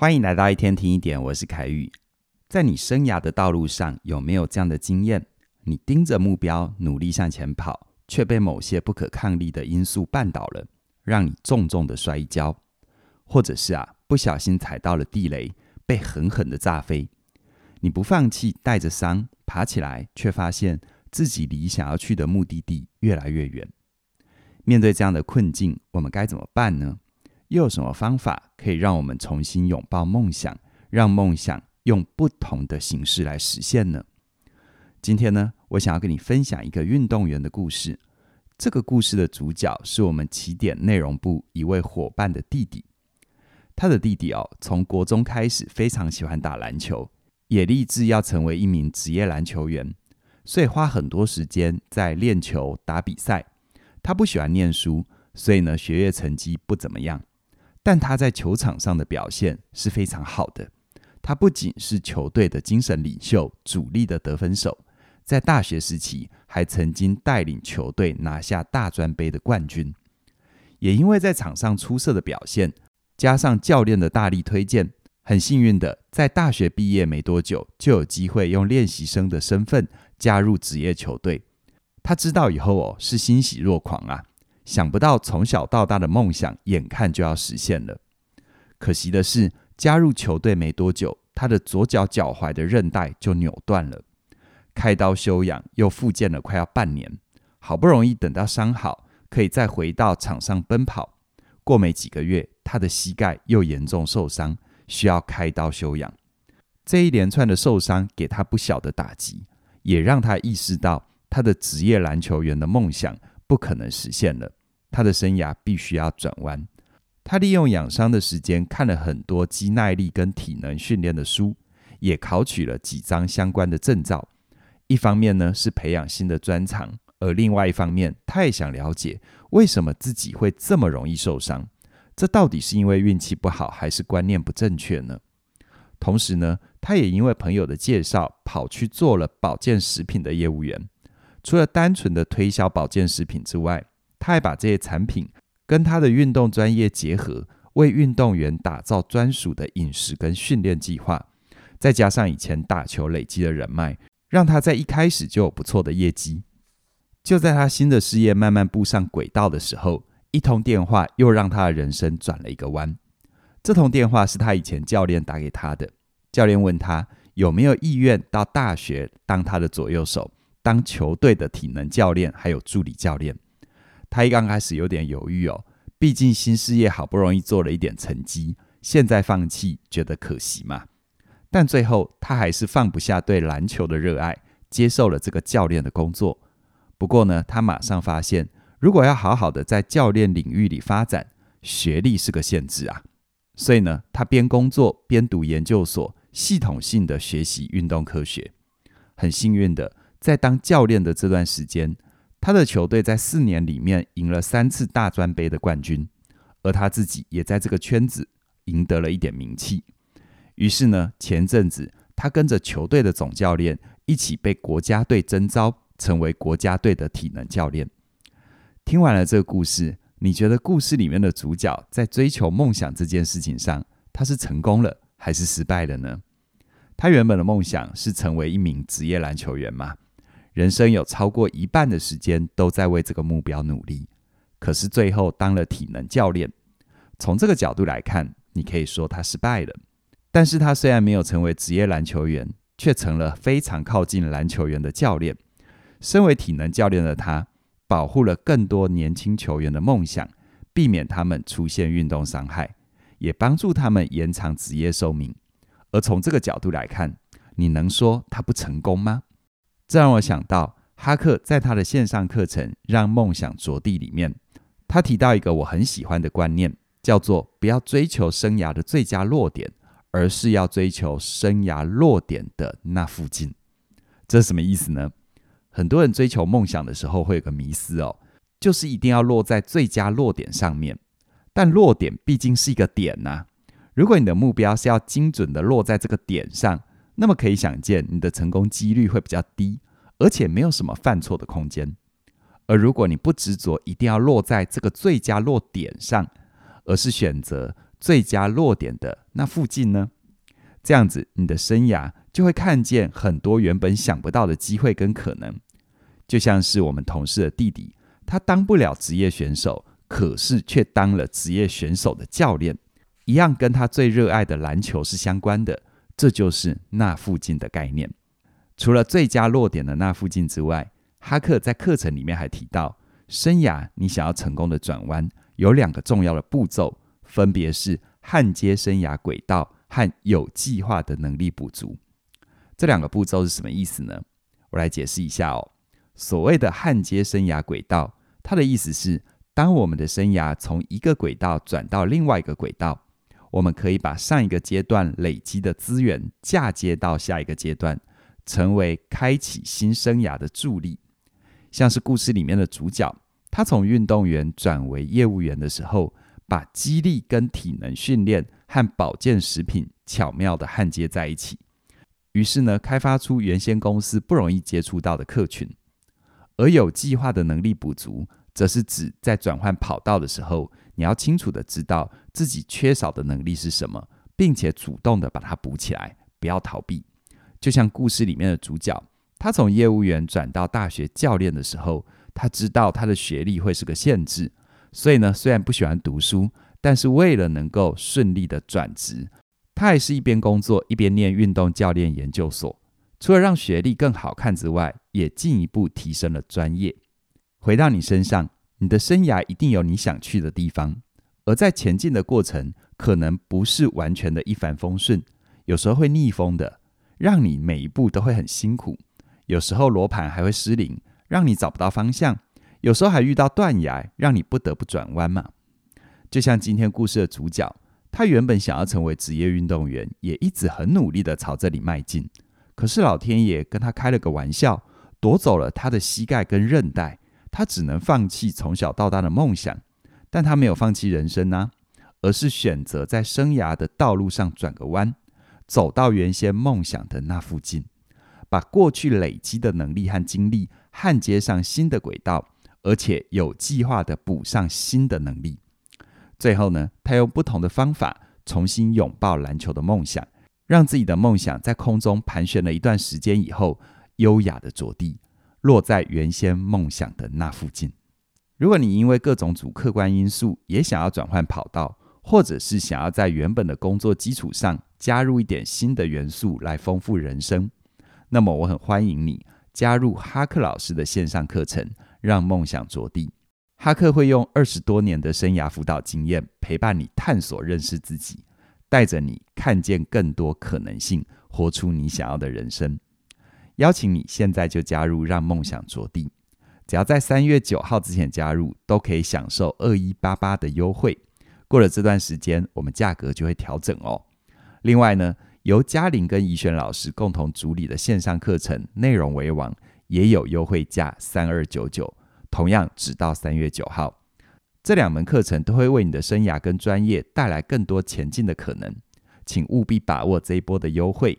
欢迎来到一天听一点，我是凯宇。在你生涯的道路上，有没有这样的经验？你盯着目标，努力向前跑，却被某些不可抗力的因素绊倒了，让你重重的摔一跤；或者是啊，不小心踩到了地雷，被狠狠的炸飞。你不放弃，带着伤爬起来，却发现自己离想要去的目的地越来越远。面对这样的困境，我们该怎么办呢？又有什么方法可以让我们重新拥抱梦想，让梦想用不同的形式来实现呢？今天呢，我想要跟你分享一个运动员的故事。这个故事的主角是我们起点内容部一位伙伴的弟弟。他的弟弟哦，从国中开始非常喜欢打篮球，也立志要成为一名职业篮球员，所以花很多时间在练球、打比赛。他不喜欢念书，所以呢，学业成绩不怎么样。但他在球场上的表现是非常好的。他不仅是球队的精神领袖、主力的得分手，在大学时期还曾经带领球队拿下大专杯的冠军。也因为在场上出色的表现，加上教练的大力推荐，很幸运的在大学毕业没多久就有机会用练习生的身份加入职业球队。他知道以后哦，是欣喜若狂啊。想不到从小到大的梦想，眼看就要实现了。可惜的是，加入球队没多久，他的左脚脚踝的韧带就扭断了，开刀休养，又复健了快要半年。好不容易等到伤好，可以再回到场上奔跑。过没几个月，他的膝盖又严重受伤，需要开刀休养。这一连串的受伤给他不小的打击，也让他意识到他的职业篮球员的梦想不可能实现了。他的生涯必须要转弯。他利用养伤的时间看了很多肌耐力跟体能训练的书，也考取了几张相关的证照。一方面呢是培养新的专长，而另外一方面，他也想了解为什么自己会这么容易受伤。这到底是因为运气不好，还是观念不正确呢？同时呢，他也因为朋友的介绍，跑去做了保健食品的业务员。除了单纯的推销保健食品之外，他还把这些产品跟他的运动专业结合，为运动员打造专属的饮食跟训练计划，再加上以前打球累积的人脉，让他在一开始就有不错的业绩。就在他新的事业慢慢步上轨道的时候，一通电话又让他的人生转了一个弯。这通电话是他以前教练打给他的，教练问他有没有意愿到大学当他的左右手，当球队的体能教练还有助理教练。他一刚开始有点犹豫哦，毕竟新事业好不容易做了一点成绩，现在放弃觉得可惜嘛。但最后他还是放不下对篮球的热爱，接受了这个教练的工作。不过呢，他马上发现，如果要好好的在教练领域里发展，学历是个限制啊。所以呢，他边工作边读研究所，系统性的学习运动科学。很幸运的，在当教练的这段时间，他的球队在四年里面赢了三次大专杯的冠军，而他自己也在这个圈子赢得了一点名气。于是呢，前阵子他跟着球队的总教练一起被国家队征召，成为国家队的体能教练。听完了这个故事，你觉得故事里面的主角在追求梦想这件事情上，他是成功了还是失败了呢？他原本的梦想是成为一名职业篮球员吗？人生有超过一半的时间都在为这个目标努力，可是最后当了体能教练。从这个角度来看，你可以说他失败了。但是他虽然没有成为职业篮球员，却成了非常靠近篮球员的教练。身为体能教练的他，保护了更多年轻球员的梦想，避免他们出现运动伤害，也帮助他们延长职业寿命。而从这个角度来看，你能说他不成功吗？这让我想到，哈克在他的线上课程《让梦想着地》里面，他提到一个我很喜欢的观念，叫做“不要追求生涯的最佳落点，而是要追求生涯落点的那附近”。这什么意思呢？很多人追求梦想的时候会有个迷思哦，就是一定要落在最佳落点上面。但落点毕竟是一个点呐，如果你的目标是要精准的落在这个点上。那么可以想见，你的成功几率会比较低，而且没有什么犯错的空间。而如果你不执着一定要落在这个最佳落点上，而是选择最佳落点的那附近呢？这样子，你的生涯就会看见很多原本想不到的机会跟可能。就像是我们同事的弟弟，他当不了职业选手，可是却当了职业选手的教练，一样跟他最热爱的篮球是相关的。这就是那附近的概念。除了最佳落点的那附近之外，哈克在课程里面还提到，生涯你想要成功的转弯，有两个重要的步骤，分别是焊接生涯轨道和有计划的能力补足。这两个步骤是什么意思呢？我来解释一下哦。所谓的焊接生涯轨道，它的意思是，当我们的生涯从一个轨道转到另外一个轨道，我们可以把上一个阶段累积的资源嫁接到下一个阶段，成为开启新生涯的助力。像是故事里面的主角，他从运动员转为业务员的时候，把肌力跟体能训练和保健食品巧妙地焊接在一起，于是呢，开发出原先公司不容易接触到的客群。而有计划的能力补足，则是指在转换跑道的时候，你要清楚地知道自己缺少的能力是什么，并且主动地把它补起来，不要逃避。就像故事里面的主角，他从业务员转到大学教练的时候，他知道他的学历会是个限制，所以呢，虽然不喜欢读书，但是为了能够顺利的转职，他还是一边工作一边念运动教练研究所。除了让学历更好看之外，也进一步提升了专业。回到你身上，你的生涯一定有你想去的地方，而在前进的过程，可能不是完全的一帆风顺，有时候会逆风的，让你每一步都会很辛苦。有时候罗盘还会失灵，让你找不到方向；有时候还遇到断崖，让你不得不转弯嘛。就像今天故事的主角，他原本想要成为职业运动员，也一直很努力的朝这里迈进。可是老天爷跟他开了个玩笑，夺走了他的膝盖跟韧带，他只能放弃从小到大的梦想。但他没有放弃人生啊，而是选择在生涯的道路上转个弯，走到原先梦想的那附近，把过去累积的能力和精力焊接上新的轨道，而且有计划地补上新的能力。最后呢，他用不同的方法重新拥抱篮球的梦想。让自己的梦想在空中盘旋了一段时间以后，优雅的着地，落在原先梦想的那附近。如果你因为各种主客观因素也想要转换跑道，或者是想要在原本的工作基础上加入一点新的元素来丰富人生，那么我很欢迎你加入哈克老师的线上课程，让梦想着地。哈克会用二十多年的生涯辅导经验陪伴你探索认识自己。带着你看见更多可能性，活出你想要的人生。邀请你现在就加入，让梦想着地。只要在三月九号之前加入，都可以享受二一八八的优惠。过了这段时间，我们价格就会调整哦。另外呢，由嘉玲跟怡璇老师共同主理的线上课程《内容为王》也有优惠价三二九九，同样只到三月九号。这两门课程都会为你的生涯跟专业带来更多前进的可能，请务必把握这一波的优惠。